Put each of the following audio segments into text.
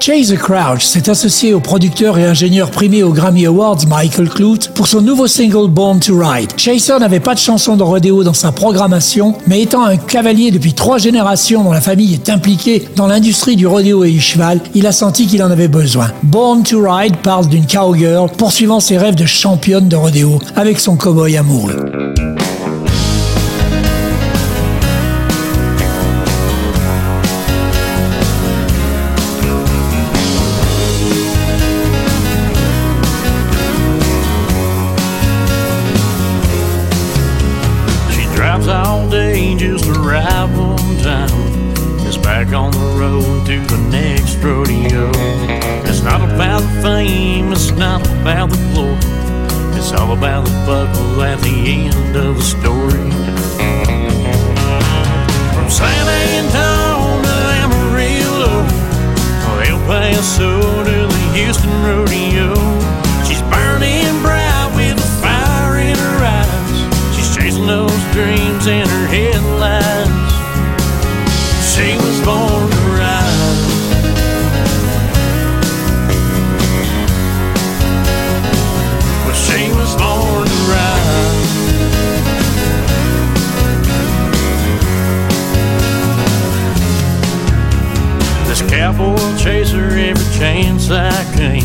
Chase Crouch s'est associé au producteur et ingénieur primé aux Grammy Awards Michael Clute pour son nouveau single Born to Ride. Chaser n'avait pas de chanson de rodéo dans sa programmation, mais étant un cavalier depuis trois générations dont la famille est impliquée dans l'industrie du rodéo et du cheval, il a senti qu'il en avait besoin. Born to Ride parle d'une cowgirl poursuivant ses rêves de championne de rodéo avec son cowboy amoureux. The next rodeo. It's not about the fame, it's not about the glory. It's all about the buckle at the end of the story. From San Antonio to Amarillo, El Paso to the Houston rodeo. She's burning bright with a fire in her eyes. She's chasing those dreams cowboy chaser every chance I can.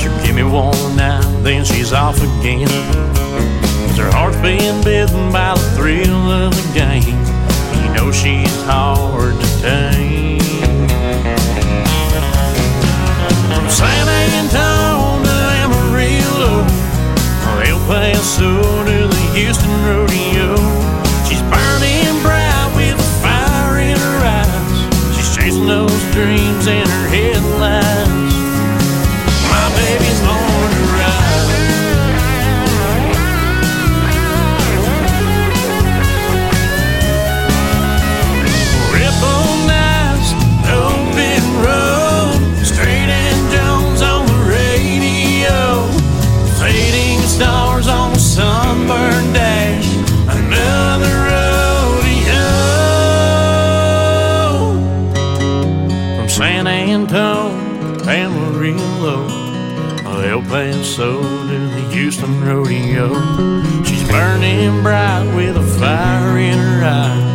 She'll give me one night, then she's off again. Her heart's being bitten by the thrill of the game. You know she's hard to tame. From San Antonio to Amarillo, El Paso to the Houston rodeo. Dreams in Paso to the Houston rodeo. She's burning bright with a fire in her eyes,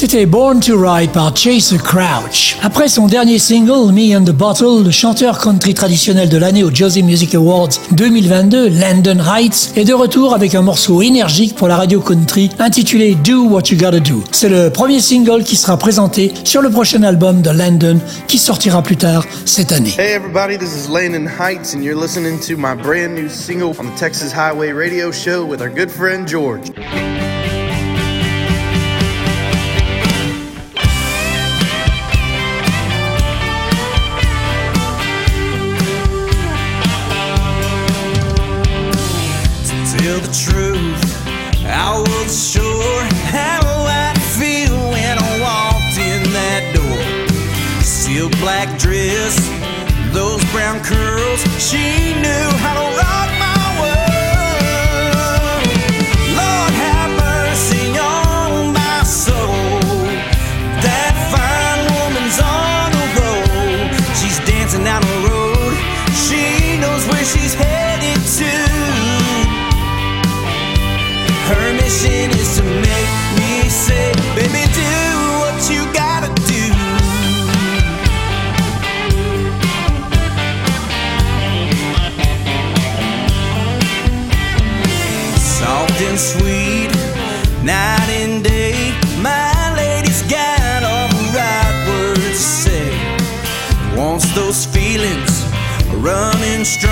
C'était Born to Ride par Chaser Crouch. Après son dernier single, Me and the Bottle, le chanteur country traditionnel de l'année aux Josie Music Awards 2022, Landon Heights, est de retour avec un morceau énergique pour la radio country intitulé Do What You Gotta Do. C'est le premier single qui sera présenté sur le prochain album de Landon qui sortira plus tard cette année. Hey everybody, this is Landon Heights, and you're listening to my brand new single on the Texas Highway Radio Show with our good friend George. Dress, those brown curls, she knew how to rock my strong.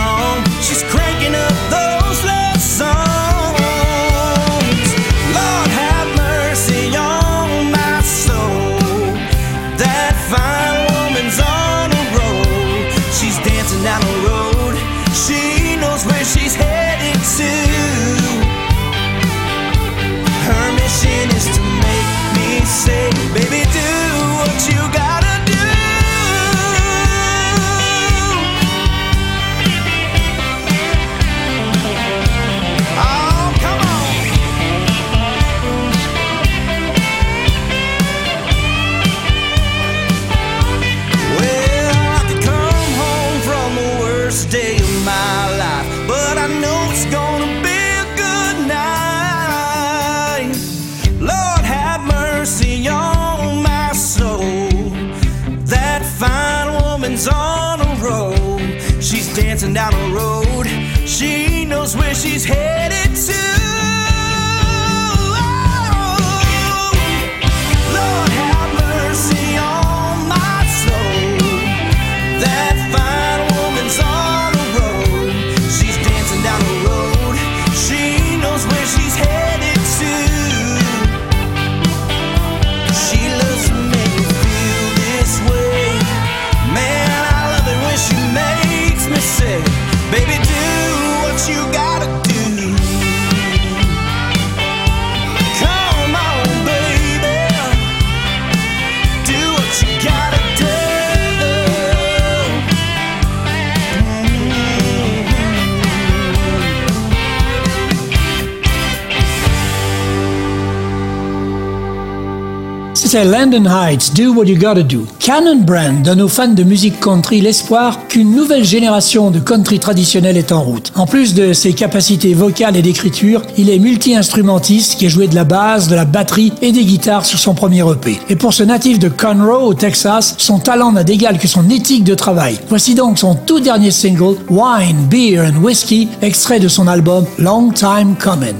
Landon Heights, Do What You Gotta Do. Cannon Brand donne aux fans de musique country l'espoir qu'une nouvelle génération de country traditionnel est en route. En plus de ses capacités vocales et d'écriture, il est multi-instrumentiste qui a joué de la basse, de la batterie et des guitares sur son premier EP. Et pour ce natif de Conroe au Texas, son talent n'a d'égal que son éthique de travail. Voici donc son tout dernier single, Wine, Beer and Whiskey, extrait de son album Long Time Coming.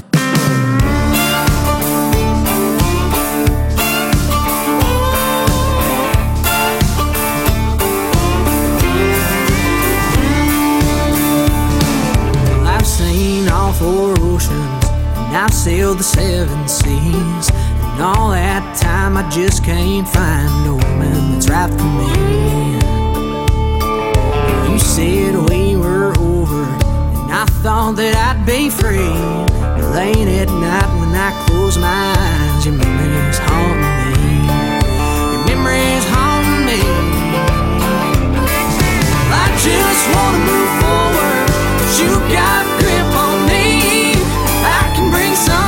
Sailed the seven seas. And all that time I just can't find a woman that's right for me. You said we were over, and I thought that I'd be free. But late at night when I close my eyes, your memories haunt me. Your memories haunt me. I just wanna move forward. but You got can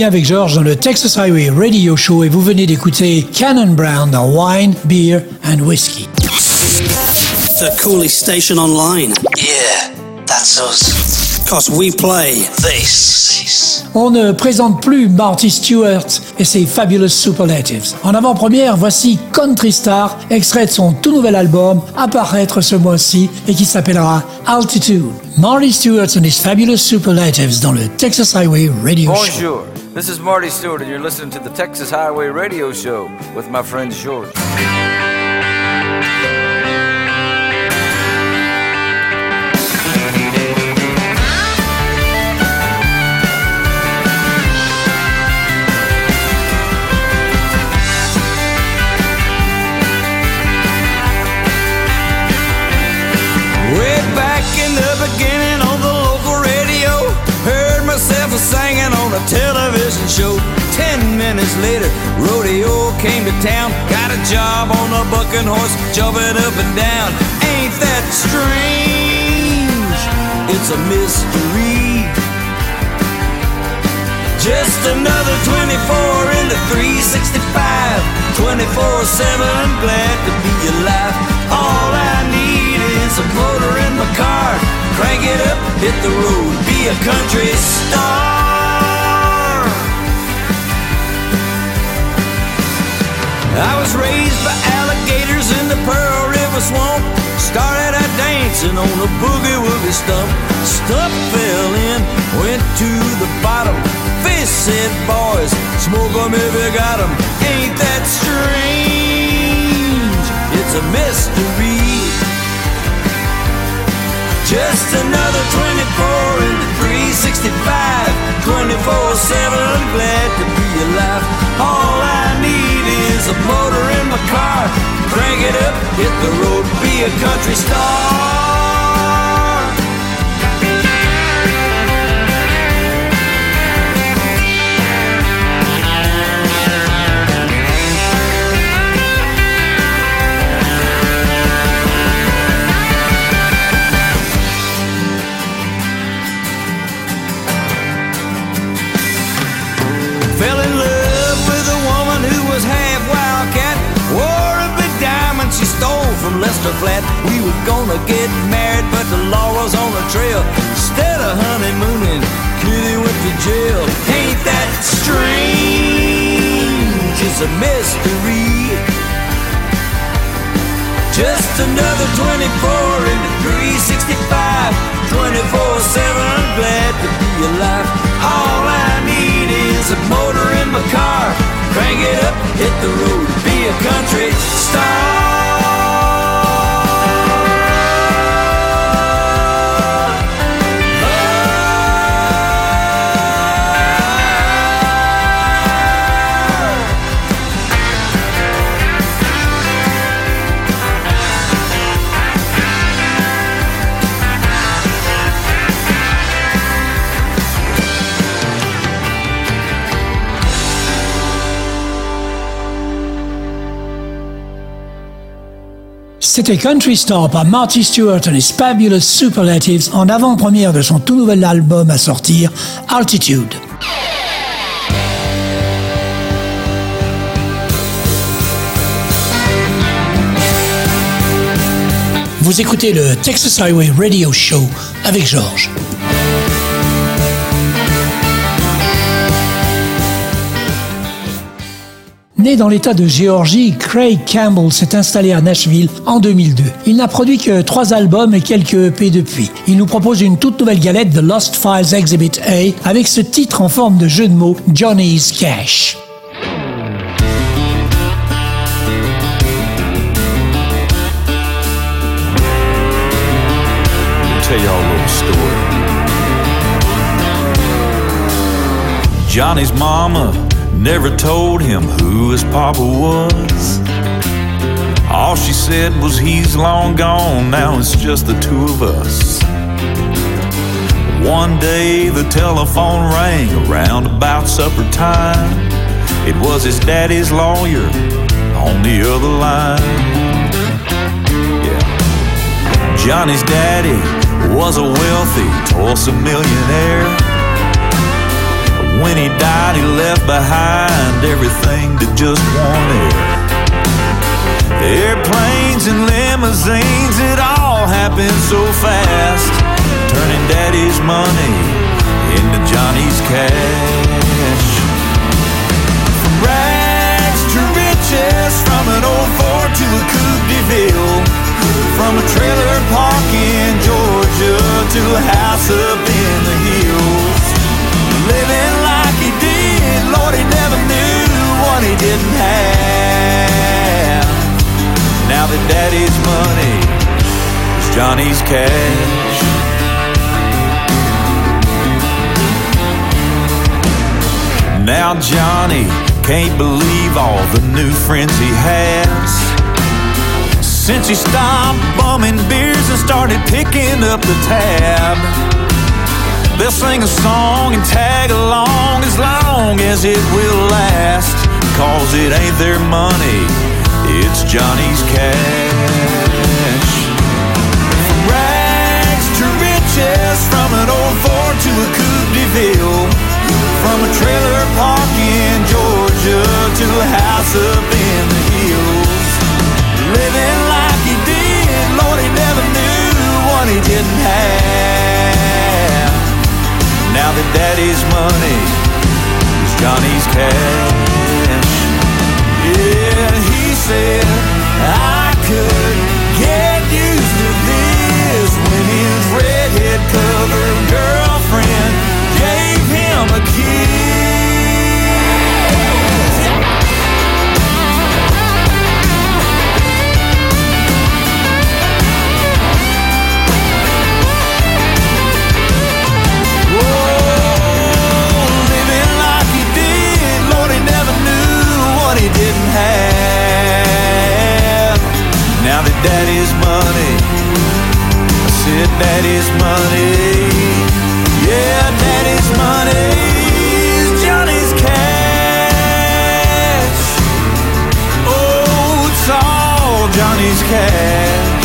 bien avec George dans le Texas Highway Radio Show et vous venez d'écouter Cannon Brown dans Wine, Beer and Whiskey. The coolest station online. Yeah, that's us. Cause we play This. On ne présente plus Marty Stewart et ses Fabulous Superlatives. En avant-première, voici Country Star, extrait de son tout nouvel album, à paraître ce mois-ci et qui s'appellera Altitude. Marty Stewart and his Fabulous Superlatives dans le Texas Highway Radio Show. This is Marty Stuart, and you're listening to the Texas Highway Radio Show with my friend George. Show. Ten minutes later, rodeo came to town, got a job on a bucking horse, jumping up and down. Ain't that strange? It's a mystery. Just another 24 into 365. 24 7, glad to be alive. All I need is a motor in my car. Crank it up, hit the road, be a country star. I was raised by alligators in the Pearl River swamp. Started out dancing on a boogie woogie stump. Stump fell in, went to the bottom. Fish said, boys, smoke 'em if you got 'em. Ain't that strange? It's a mystery. Just another Crank it up, hit the road, be a country star. From Flat. We were gonna get married, but the law was on the trail. Instead of honeymooning, Kitty went to jail. Ain't that strange? It's a mystery. Just another 24 into 365. 24 7, glad to be alive. All I need is a motor in my car. Crank it up, hit the road, be a country star. C'était Country Star par Marty Stewart and his Fabulous Superlatives en avant-première de son tout nouvel album à sortir, Altitude. Vous écoutez le Texas Highway Radio Show avec Georges. Né dans l'État de Géorgie, Craig Campbell s'est installé à Nashville en 2002. Il n'a produit que trois albums et quelques EP depuis. Il nous propose une toute nouvelle galette de Lost Files Exhibit A avec ce titre en forme de jeu de mots Johnny's Cash. Johnny's mama never told him who his papa was. All she said was he's long gone, now it's just the two of us. One day the telephone rang around about supper time. It was his daddy's lawyer on the other line. Yeah. Johnny's daddy was a wealthy Tulsa millionaire. When he died, he left behind everything that just wanted. Airplanes and limousines, it all happened so fast. Turning daddy's money into Johnny's cash. From rags to riches, from an old Ford to a Coupe de Ville. From a trailer park in Georgia to a house up in the hills. Living didn't have. Now that daddy's money is Johnny's cash. Now Johnny can't believe all the new friends he has. Since he stopped bumming beers and started picking up the tab. They'll sing a song and tag along as long as it will last. Cause it ain't their money, it's Johnny's cash. From rags to riches, from an old Ford to a Coupe de Ville. From a trailer park in Georgia to a house up in the hills. Living like he did, Lord, he never knew what he didn't have. Now that daddy's money is Johnny's cash. Yeah, he said, I could get used to this when his girlfriend gave him a kiss. Didn't have. Now that daddy's money, I said daddy's money. Yeah, daddy's money is Johnny's cash. Oh, it's all Johnny's cash.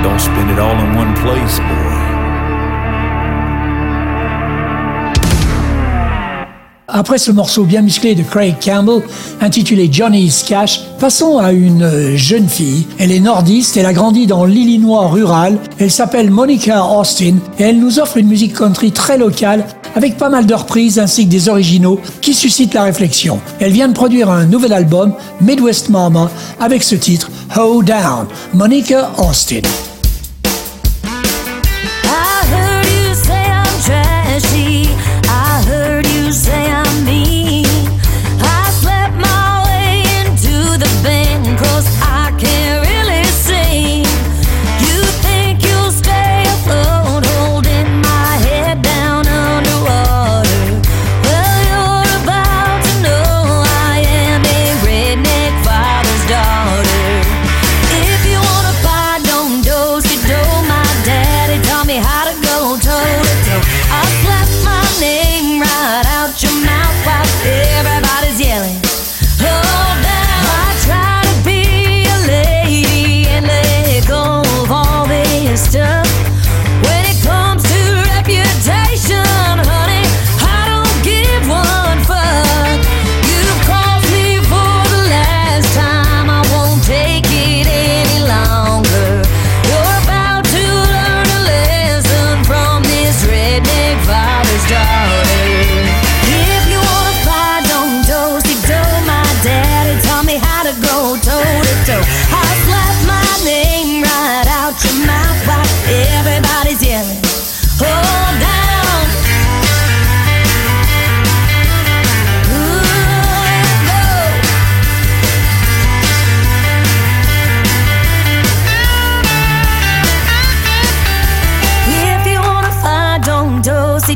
Don't spend it all in one place, boy. Après ce morceau bien musclé de Craig Campbell, intitulé Johnny's Cash, passons à une euh, jeune fille. Elle est nordiste, elle a grandi dans l'Illinois rural, elle s'appelle Monica Austin et elle nous offre une musique country très locale avec pas mal de reprises ainsi que des originaux qui suscitent la réflexion. Elle vient de produire un nouvel album, Midwest Mama, avec ce titre, Hold Down, Monica Austin.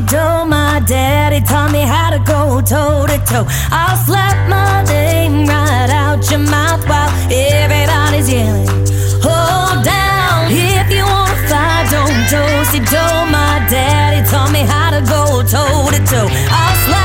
Do my daddy taught me how to go toe to toe. I'll slap my name right out your mouth while everybody's yelling. Hold down. If you wanna fight, don't dose it, do my daddy taught me how to go toe to toe. I'll slap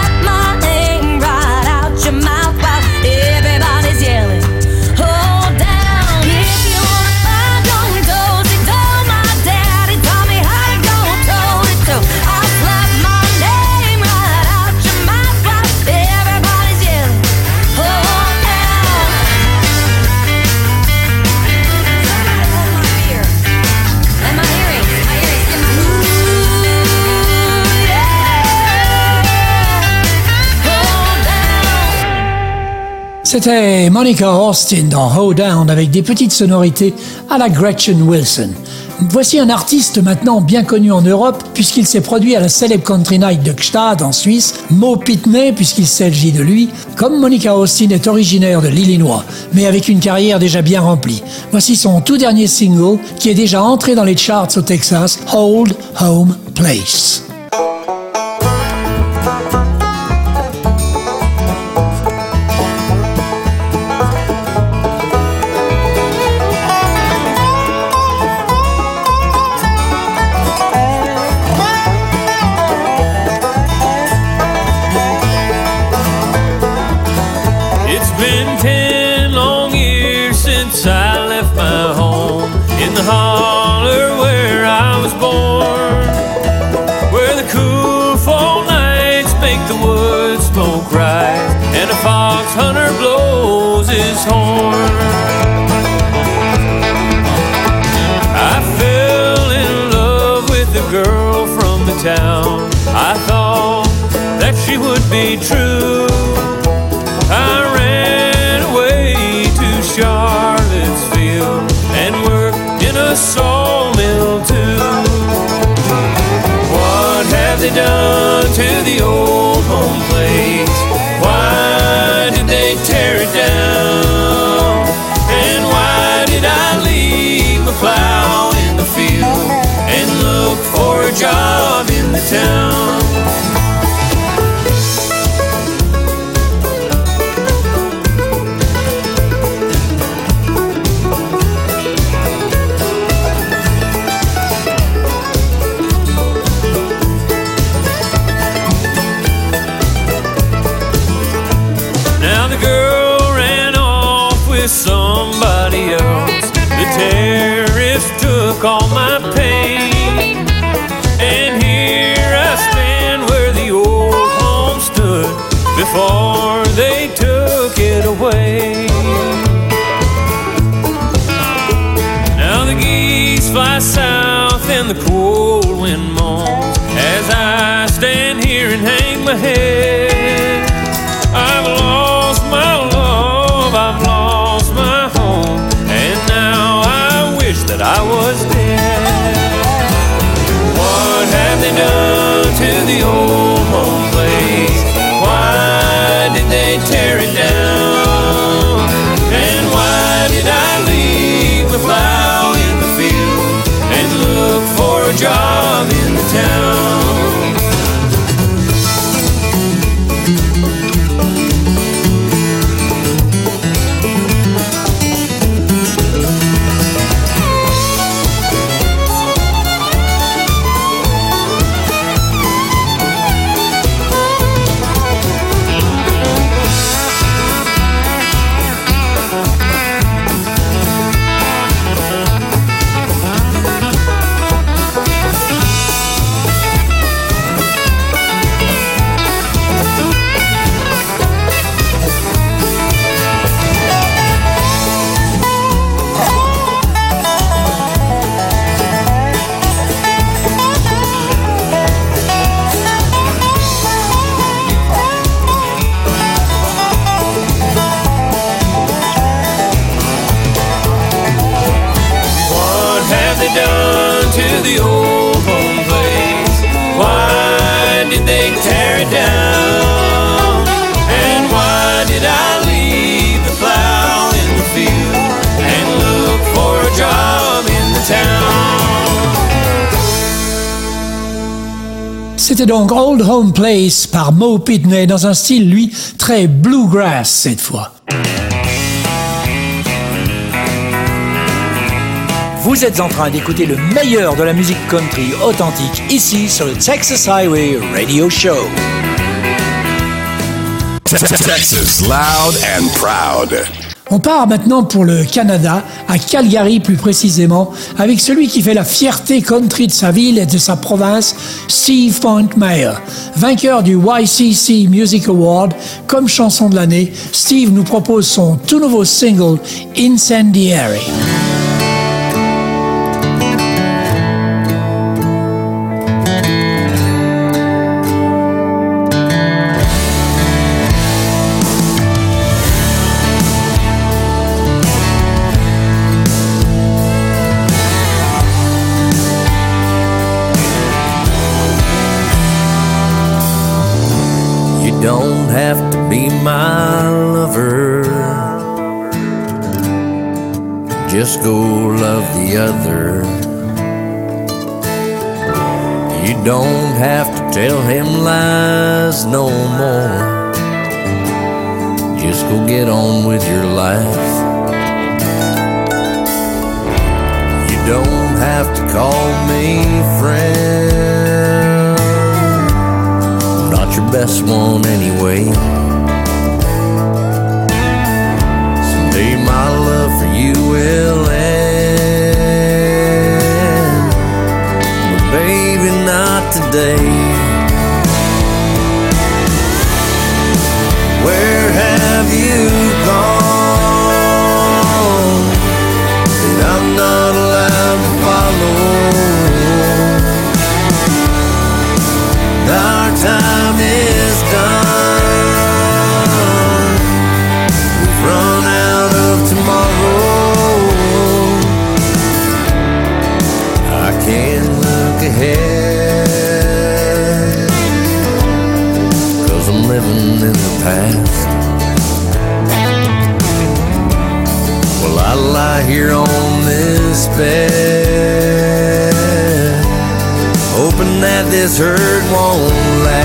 C'était Monica Austin dans Down avec des petites sonorités à la Gretchen Wilson. Voici un artiste maintenant bien connu en Europe puisqu'il s'est produit à la célèbre Country Night de Gstaad en Suisse, Mo Pitney puisqu'il s'agit de lui, comme Monica Austin est originaire de l'Illinois, mais avec une carrière déjà bien remplie. Voici son tout dernier single qui est déjà entré dans les charts au Texas, Hold Home Place. Smoke rise job in the town? And Place par Mo Pitney dans un style, lui, très bluegrass cette fois. Vous êtes en train d'écouter le meilleur de la musique country authentique ici sur le Texas Highway Radio Show. Texas, loud and proud. On part maintenant pour le Canada, à Calgary plus précisément, avec celui qui fait la fierté country de sa ville et de sa province, Steve Pointmeyer. Vainqueur du YCC Music Award comme chanson de l'année, Steve nous propose son tout nouveau single, Incendiary. Don't have to tell him lies no more. Just go get on with your life. You don't have to call me friend. I'm not your best one anyway. Not in the past. Well, I lie here on this bed, hoping that this hurt won't last.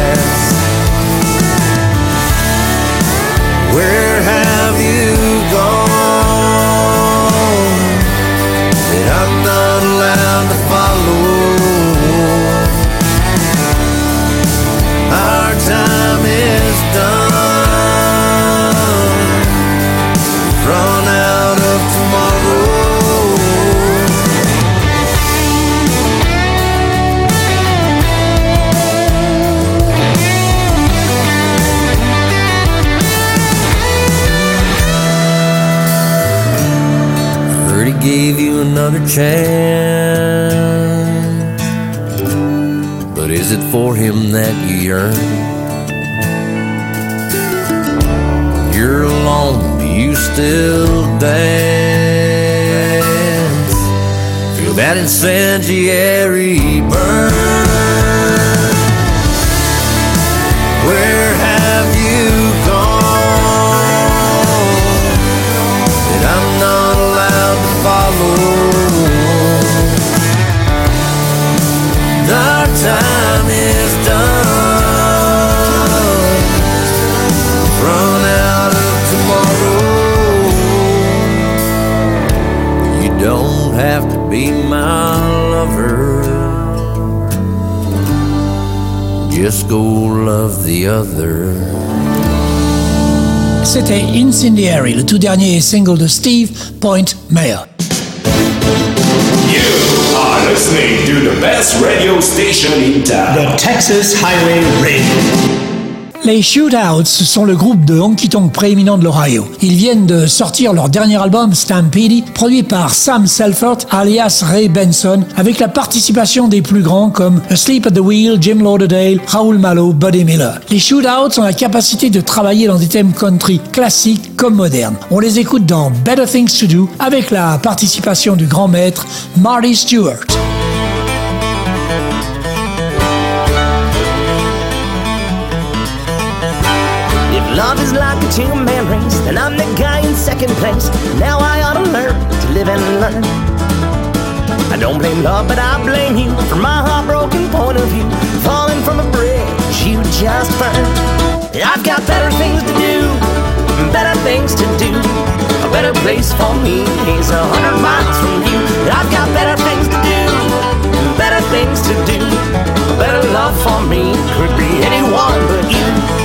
Another chance. But is it for him that you yearn? You're alone, do you still dance? Feel that incendiary burn? Where be my lover. Just go love the other. C'était Incendiary, le tout dernier single de Steve Point Mayer. You are listening to the best radio station in town. The Texas Highway Radio. Les Shootouts sont le groupe de honky tonk prééminent de l'Ohio. Ils viennent de sortir leur dernier album Stampede, produit par Sam Selford alias Ray Benson, avec la participation des plus grands comme Asleep at the Wheel, Jim Lauderdale, Raoul Malo, Buddy Miller. Les Shootouts ont la capacité de travailler dans des thèmes country classiques comme modernes. On les écoute dans Better Things to Do avec la participation du grand maître Marty Stewart. Love is a two-man race, then I'm the guy in second place. Now I ought to learn to live and learn. I don't blame love, but I blame you for my heartbroken point of view. Falling from a bridge you just burned. I've got better things to do, better things to do. A better place for me is a hundred miles from you. I've got better things to do, better things to do. A better love for me could be anyone but you.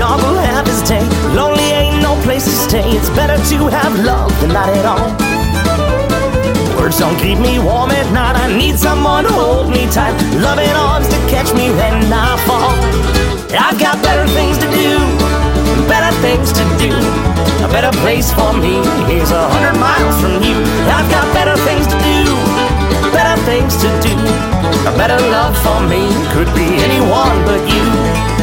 Dog will have his day. Lonely ain't no place to stay. It's better to have love than not at all. Words don't keep me warm at night. I need someone to hold me tight. Loving arms to catch me when I fall. I've got better things to do, better things to do. A better place for me is a hundred miles from you. I've got better things to do, better things to do. A better love for me could be anyone but you.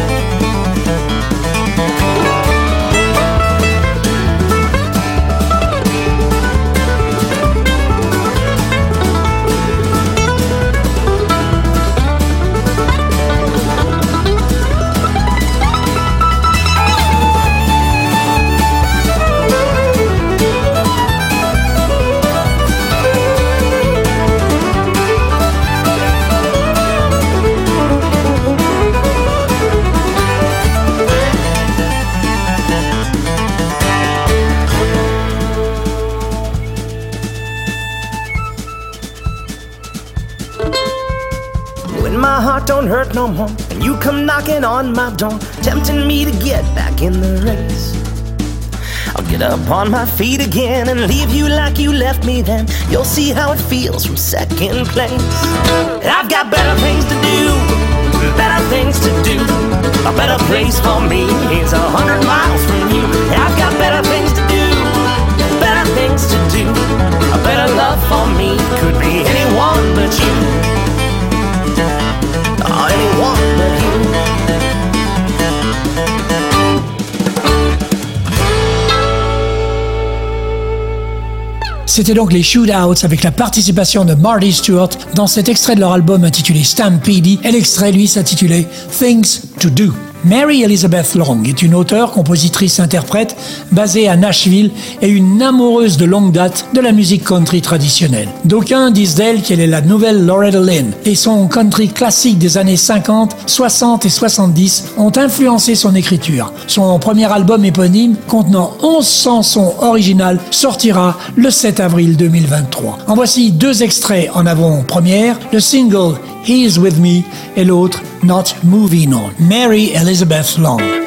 More, and you come knocking on my door, tempting me to get back in the race. I'll get up on my feet again and leave you like you left me then. You'll see how it feels from second place. I've got better things to do, better things to do. A better place for me is a hundred miles from you. I've got better things to do, better things to do. A better love for me could be anyone but you. C'était donc les Shootouts avec la participation de Marty Stewart dans cet extrait de leur album intitulé Stampede et l'extrait lui s'intitulait Things to Do. Mary Elizabeth Long est une auteure, compositrice, interprète basée à Nashville et une amoureuse de longue date de la musique country traditionnelle. D'aucuns disent d'elle qu'elle est la nouvelle Loretta Lynn et son country classique des années 50, 60 et 70 ont influencé son écriture. Son premier album éponyme, contenant 11 chansons originales, sortira le 7 avril 2023. En voici deux extraits en avant-première, le single He is With Me et l'autre Not Moving On. Mary Elizabeth Long.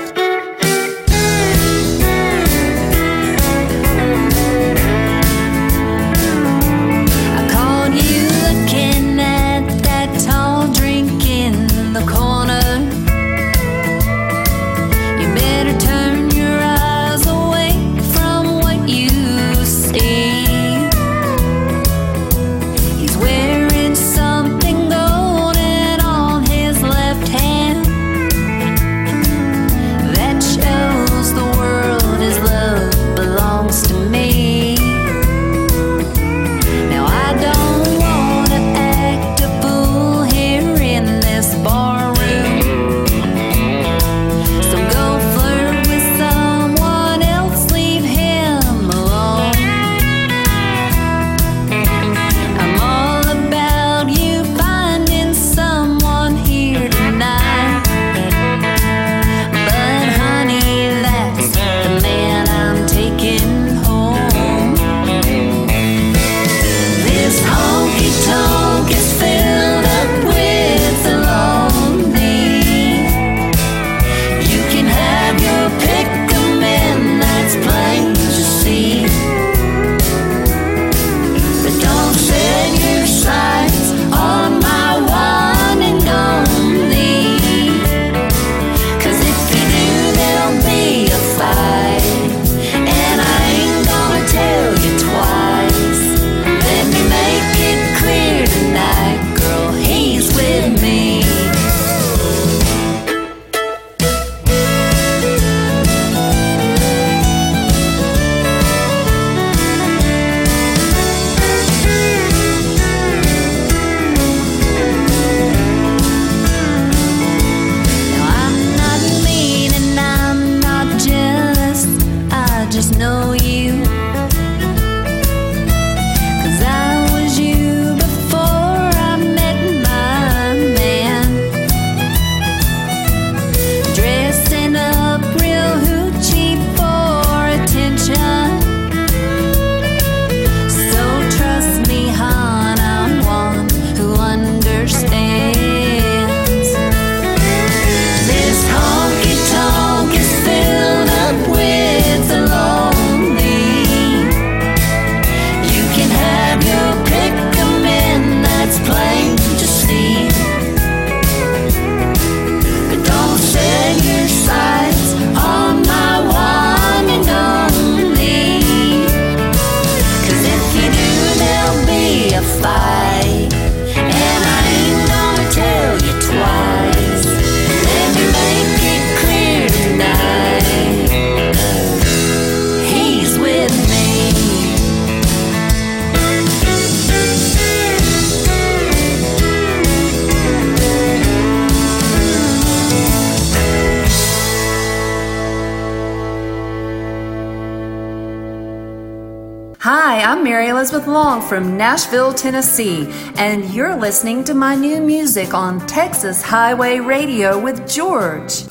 From Nashville, Tennessee, and you're listening to my new music on Texas Highway Radio with George.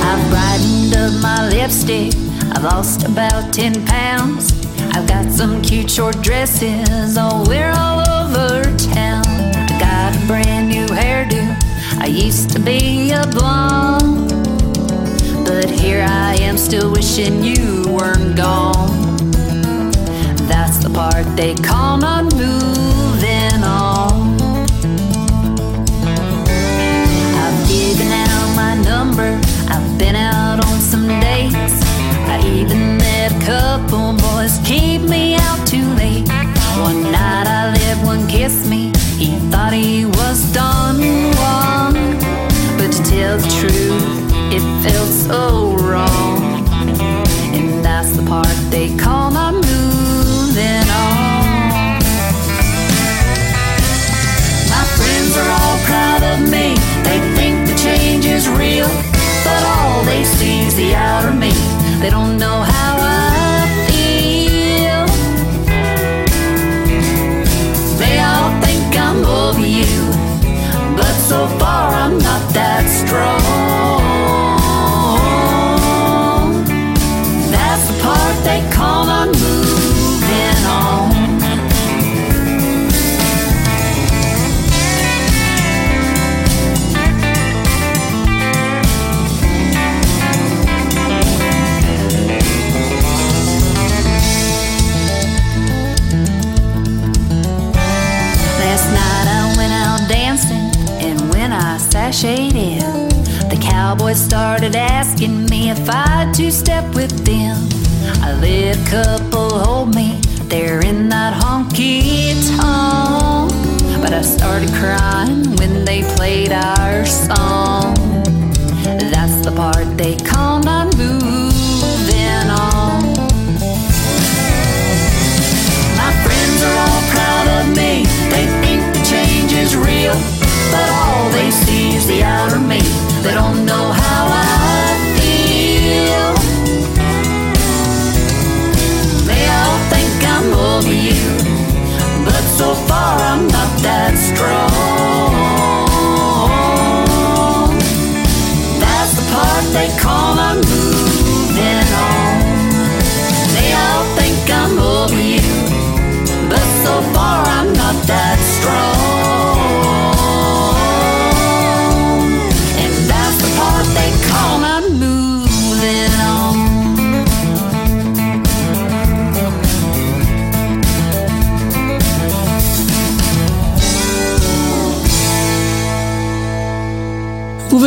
I've brightened up my lipstick I've lost about 10 pounds. I've got some cute short dresses oh, I'll wear all over town. I got a brand new hairdo. Used to be a blonde. But here I am still wishing you weren't gone. That's the part they call not see the outer me. They don't know how I feel. They all think I'm over you. But so far I'm not that strong. In, the cowboys started asking me if I'd two step with them. A little couple hold me there in that honky tonk, but I started crying when they played our song. That's the part they call not moving on. My friends are all proud of me. They think the change is real. But all they see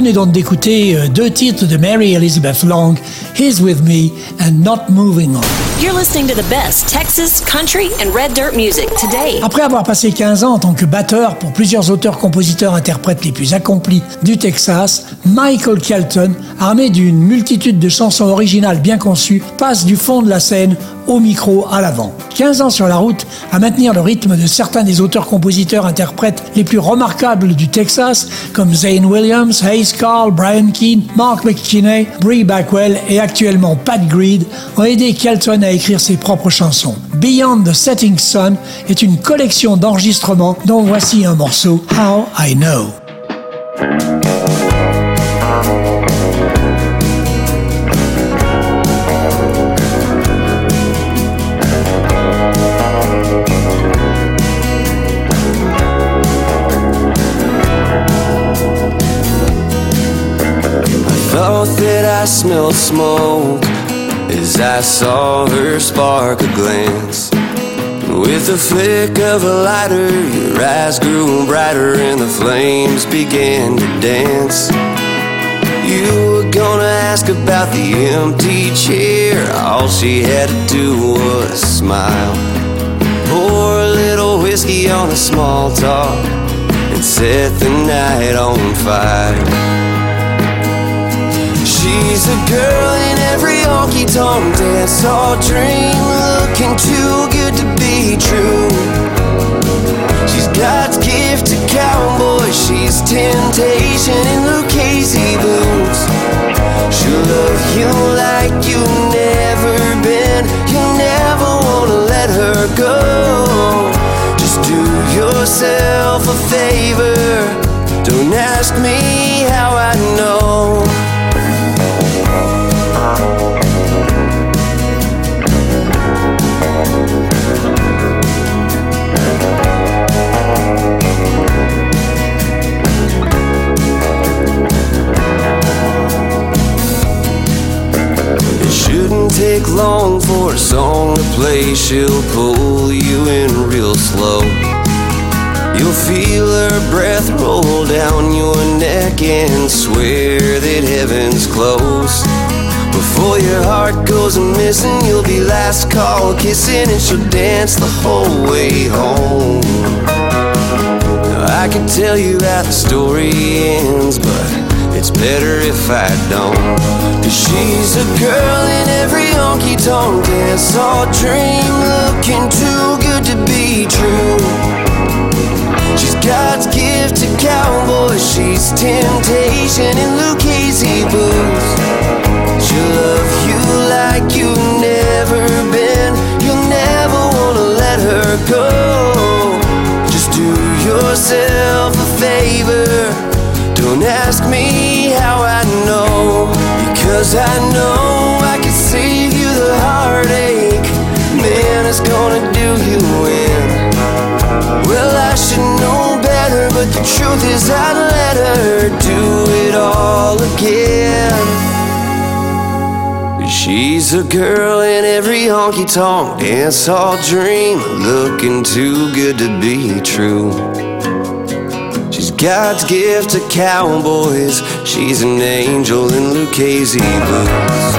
venez donc d'écouter euh, deux titres de Mary Elizabeth Long, He's With Me and Not Moving On. You're listening to the best Texas, country, and red dirt music today. Après avoir passé 15 ans en tant que batteur pour plusieurs auteurs, compositeurs, interprètes les plus accomplis du Texas, Michael Kelton, armé d'une multitude de chansons originales bien conçues, passe du fond de la scène au micro à l'avant. 15 ans sur la route à maintenir le rythme de certains des auteurs, compositeurs, interprètes les plus remarquables du Texas, comme Zane Williams, Hayes Carl, Brian Keane, Mark McKinney, Bree Backwell et actuellement Pat Greed, ont aidé Kelton à écrire ses propres chansons. Beyond the Setting Sun est une collection d'enregistrements dont voici un morceau, How I Know. I smelled smoke as I saw her spark a glance. With the flick of a lighter, your eyes grew brighter and the flames began to dance. You were gonna ask about the empty chair. All she had to do was smile. Pour a little whiskey on the small talk and set the night on fire. She's a girl in every honky tonk dance hall dream, looking too good to be true. She's God's gift to cowboy, she's temptation in Lucchese boots. She'll love you like you've never been, you never wanna let her go. Just do yourself a favor, don't ask me how I know take long for a song to play. She'll pull you in real slow. You'll feel her breath roll down your neck and swear that heaven's close. Before your heart goes missing, you'll be last call kissing, and she'll dance the whole way home. I could tell you how the story ends, but it's better if I don't. Cause she's a girl in every honky tonk dance hall dream, looking too good to be true. God's gift to cowboys, she's temptation in Lucchese boots. She'll love you like you've never been, you'll never wanna let her go. Just do yourself a favor. Don't ask me how I know, because I know I can save you the heartache. Man, it's gonna do you in. But the truth is I'd let her do it all again. She's a girl in every honky tonk dance hall dream, looking too good to be true. She's God's gift to cowboys. She's an angel in Lucchese boots.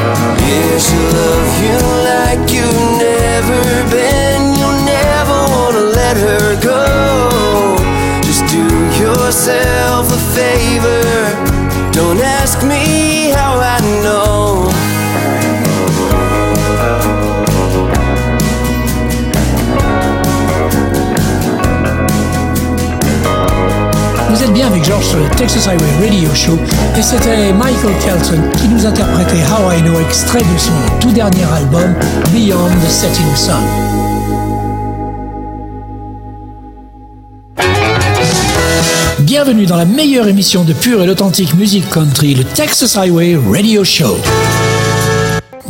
Yeah, she'll love you like you've never been. You'll never wanna let her go. Yourself a favor. Don't ask me how I know. Vous êtes bien avec George sur le Texas Highway Radio Show et c'était Michael Kelton qui nous interprétait How I Know extrait de son tout dernier album Beyond the Setting Sun. Bienvenue dans la meilleure émission de pure et authentique musique country, le Texas Highway Radio Show.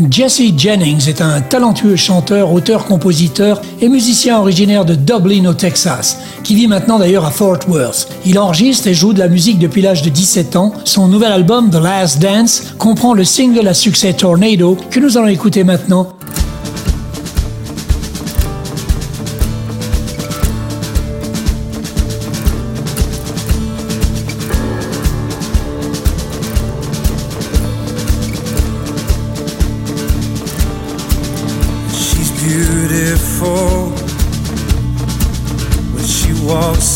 Jesse Jennings est un talentueux chanteur, auteur-compositeur et musicien originaire de Dublin au Texas, qui vit maintenant d'ailleurs à Fort Worth. Il enregistre et joue de la musique depuis l'âge de 17 ans. Son nouvel album The Last Dance comprend le single à succès Tornado que nous allons écouter maintenant.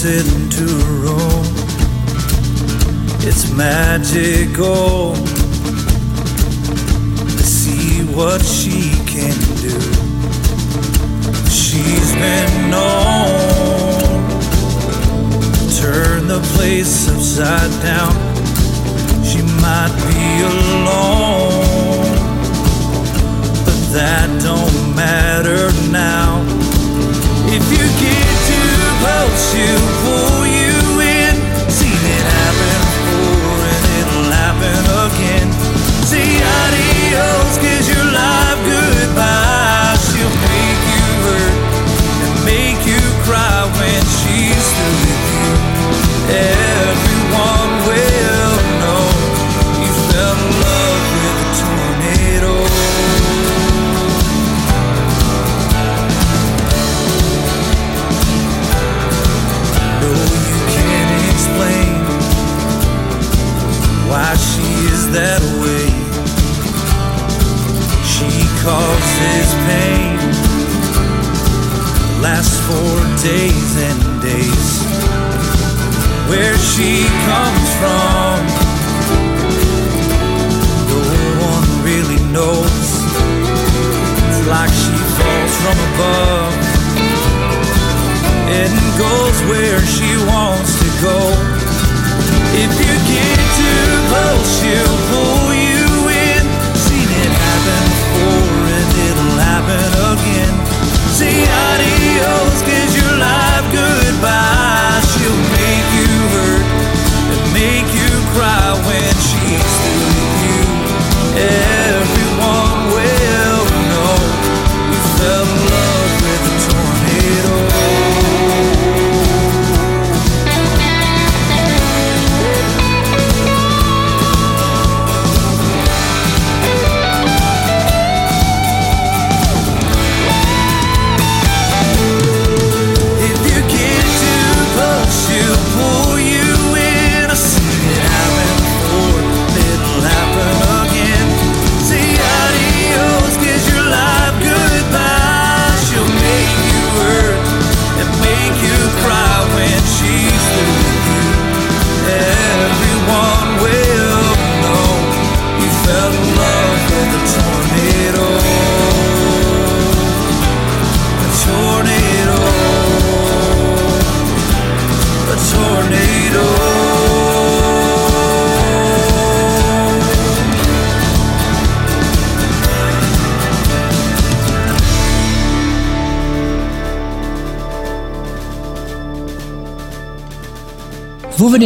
Into a room. It's magical to see what she can do. She's been known to turn the place upside down. She might be alone but that don't matter now. If you too close, she'll pull you that way. She causes pain, lasts for days and days. Where she comes from, no one really knows. It's like she falls from above and goes where she wants to go. If you get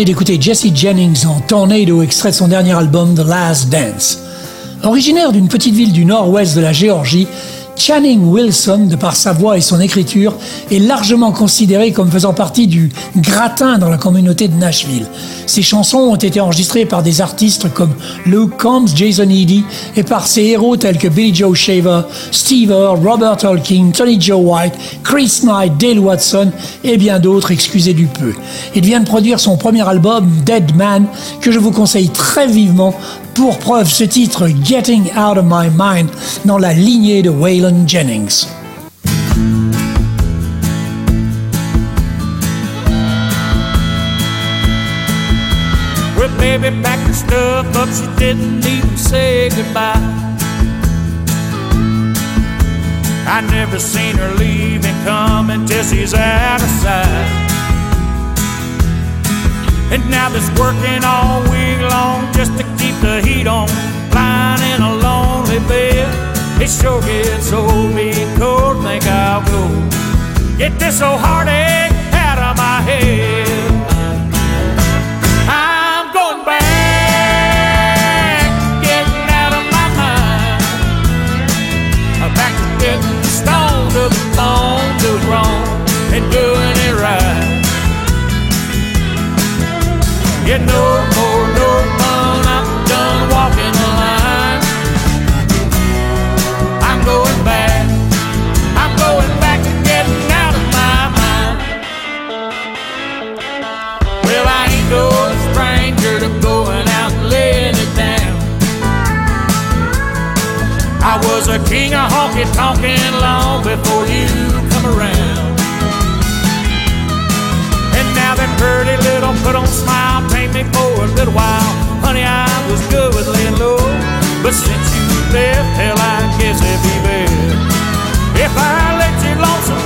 d'écouter Jesse Jennings en Tornado, extrait de son dernier album The Last Dance. Originaire d'une petite ville du nord-ouest de la Géorgie, Channing Wilson, de par sa voix et son écriture, est largement considéré comme faisant partie du gratin dans la communauté de Nashville. Ses chansons ont été enregistrées par des artistes comme Luke Combs, Jason Eady et par ses héros tels que Billy Joe Shaver, Steve Earle, Robert Tolkien, Tony Joe White, Chris Knight, Dale Watson et bien d'autres, excusez du peu. Il vient de produire son premier album, Dead Man, que je vous conseille très vivement pour preuve ce titre Getting Out of My Mind dans la lignée de Waylon Jennings. Baby packed her stuff up, she didn't even say goodbye. I never seen her leave and come until she's out of sight. And now this working all week long just to keep the heat on, lying in a lonely bed. It sure gets old, being cold, think I'll go. Get this old heartache out of my head. King of honky tonkin' long before you come around. And now that pretty little put on smile paint me for a little while. Honey, I was good with laying low. But since you left, hell, I guess it'd be best if I let your lonesome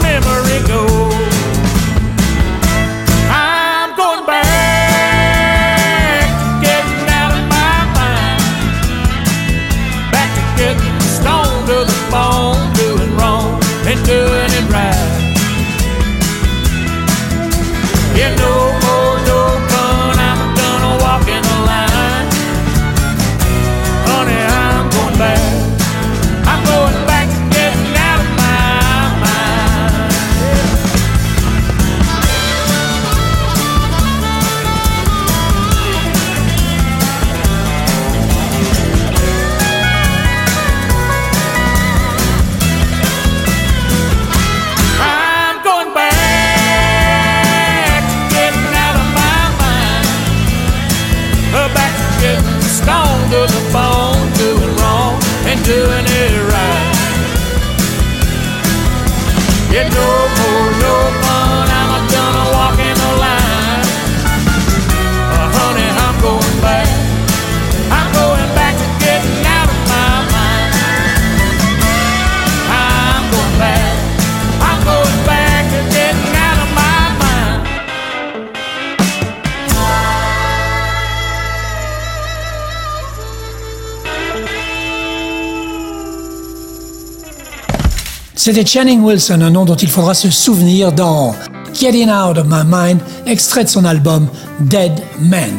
C'était Channing Wilson, un nom dont il faudra se souvenir dans Getting Out of My Mind, extrait de son album Dead Man.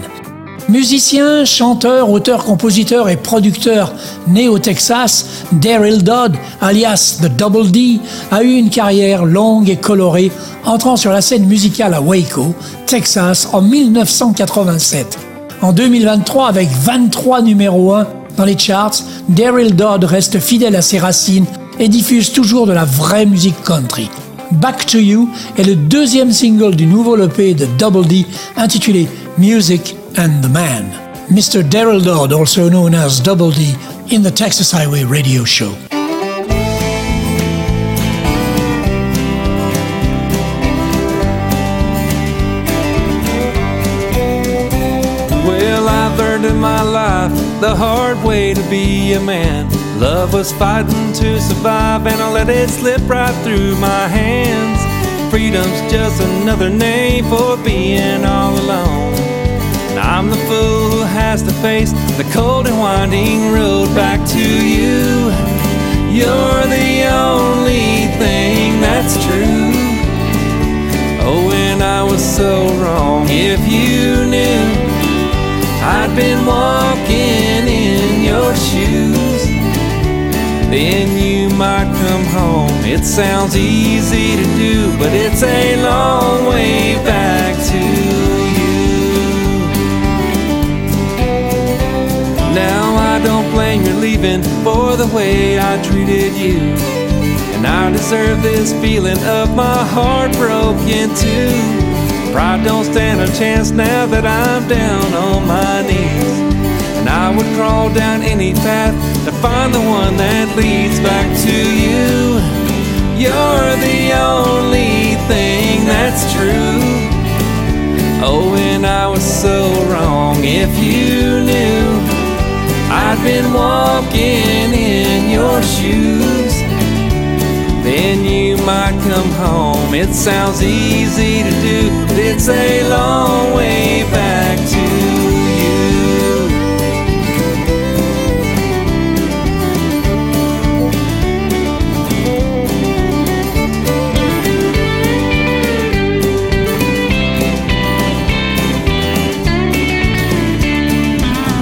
Musicien, chanteur, auteur, compositeur et producteur né au Texas, Daryl Dodd, alias The Double D, a eu une carrière longue et colorée, entrant sur la scène musicale à Waco, Texas, en 1987. En 2023, avec 23 numéros 1 dans les charts, Daryl Dodd reste fidèle à ses racines et diffuse toujours de la vraie musique country. Back to You est le deuxième single du nouveau EP de Double D intitulé Music and the Man. Mr. Daryl Dodd, also known as Double D, in the Texas Highway Radio Show. The hard way to be a man. Love was fighting to survive, and I let it slip right through my hands. Freedom's just another name for being all alone. And I'm the fool who has to face the cold and winding road back to you. You're the only thing that's true. Oh, and I was so wrong. If you been walking in your shoes, then you might come home. It sounds easy to do, but it's a long way back to you. Now I don't blame your leaving for the way I treated you. And I deserve this feeling of my heart broken too. Pride don't stand a chance now that I'm down on my knees. And I would crawl down any path to find the one that leads back to you. You're the only thing that's true. Oh, and I was so wrong if you knew I'd been walking in your shoes. Then you might come home. It sounds easy to do, but it's a long way back to you.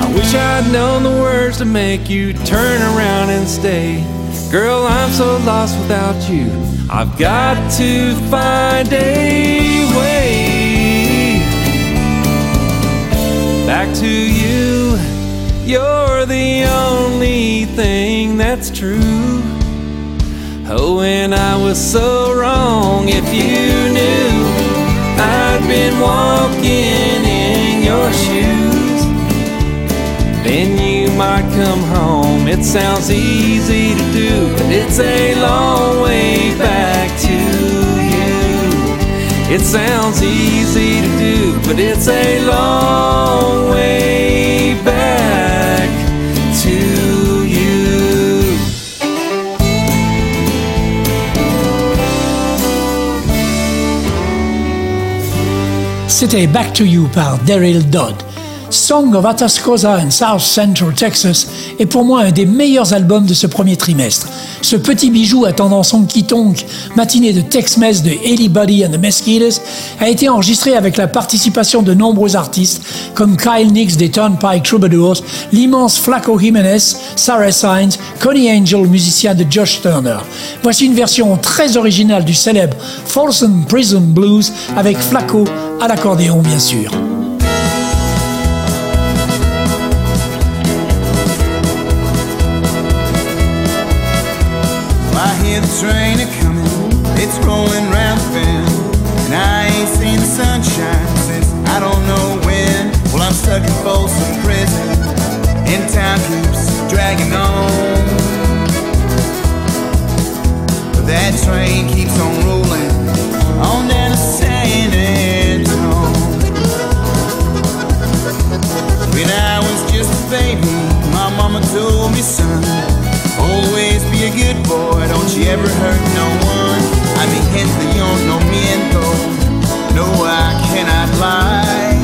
I wish I'd known the words to make you turn around and stay. Girl, I'm so lost without you. I've got to find a way back to you. You're the only thing that's true. Oh, and I was so wrong if you knew I'd been walking in your shoes. Then you might come home. It sounds easy it's a long way back to you. It sounds easy to do, but it's a long way back to you. C'était Back to You par Deryl Dodd. Song of Atascosa and South Central Texas est pour moi un des meilleurs albums de ce premier trimestre. Ce petit bijou à tendance honky-tonk, matinée de Tex-Mex de Ellie Buddy and the Mesquites, a été enregistré avec la participation de nombreux artistes comme Kyle Nix des Turnpike Troubadours, l'immense Flaco Jimenez, Sarah Sainz, Connie Angel, musicien de Josh Turner. Voici une version très originale du célèbre Folsom Prison Blues avec Flaco à l'accordéon bien sûr. The train a coming, it's rolling round the bend. And I ain't seen the sunshine since I don't know when. Well, I'm stuck in Folsom Prison, and time keeps dragging on. But that train keeps on rolling, on down to San Antone. When I was just a baby, my mama told me, son, a good boy, don't you ever hurt no one. I mean, gente, yo no miento, no, I cannot lie.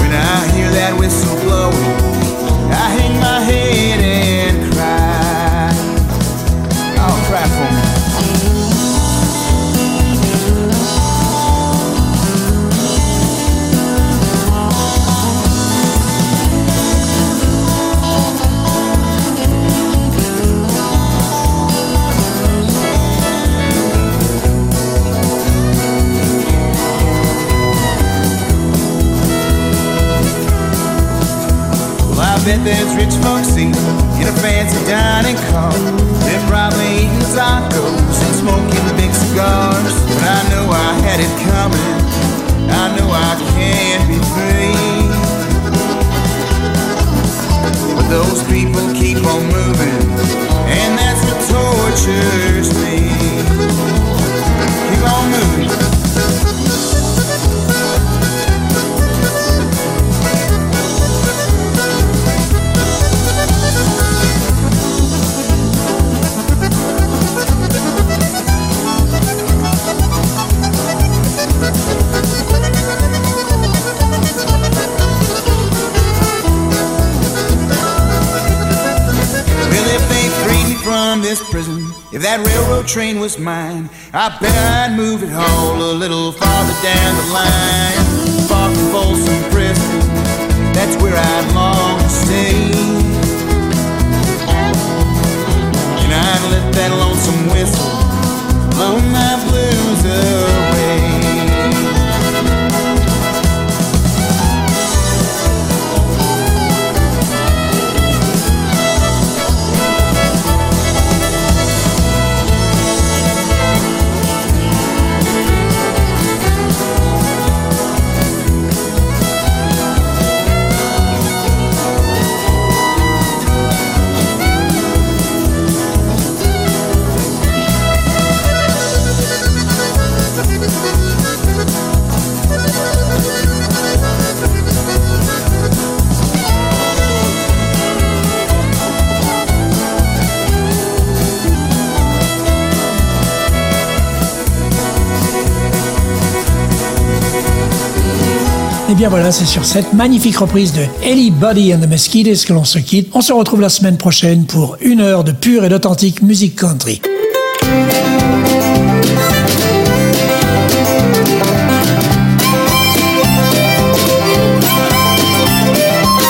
When I hear that whistle blowing, I hang my head and cry. Oh, cry for me. Bet there's rich folks in, in a fancy dining car. They're probably eating tacos and smoking big cigars. But I know I had it coming. I know I can't be free. But those people keep on moving, and that's what tortures me. Keep on moving. This prison, if that railroad train was mine, I bet I'd move it all a little farther down the line. Far from Folsom Prison, that's where I'd long to stay. And I'd let that lonesome whistle blow my blues away. Bien voilà, c'est sur cette magnifique reprise de Ellie Buddy and the Mosquitoes que l'on se quitte. On se retrouve la semaine prochaine pour une heure de pure et d'authentique musique country.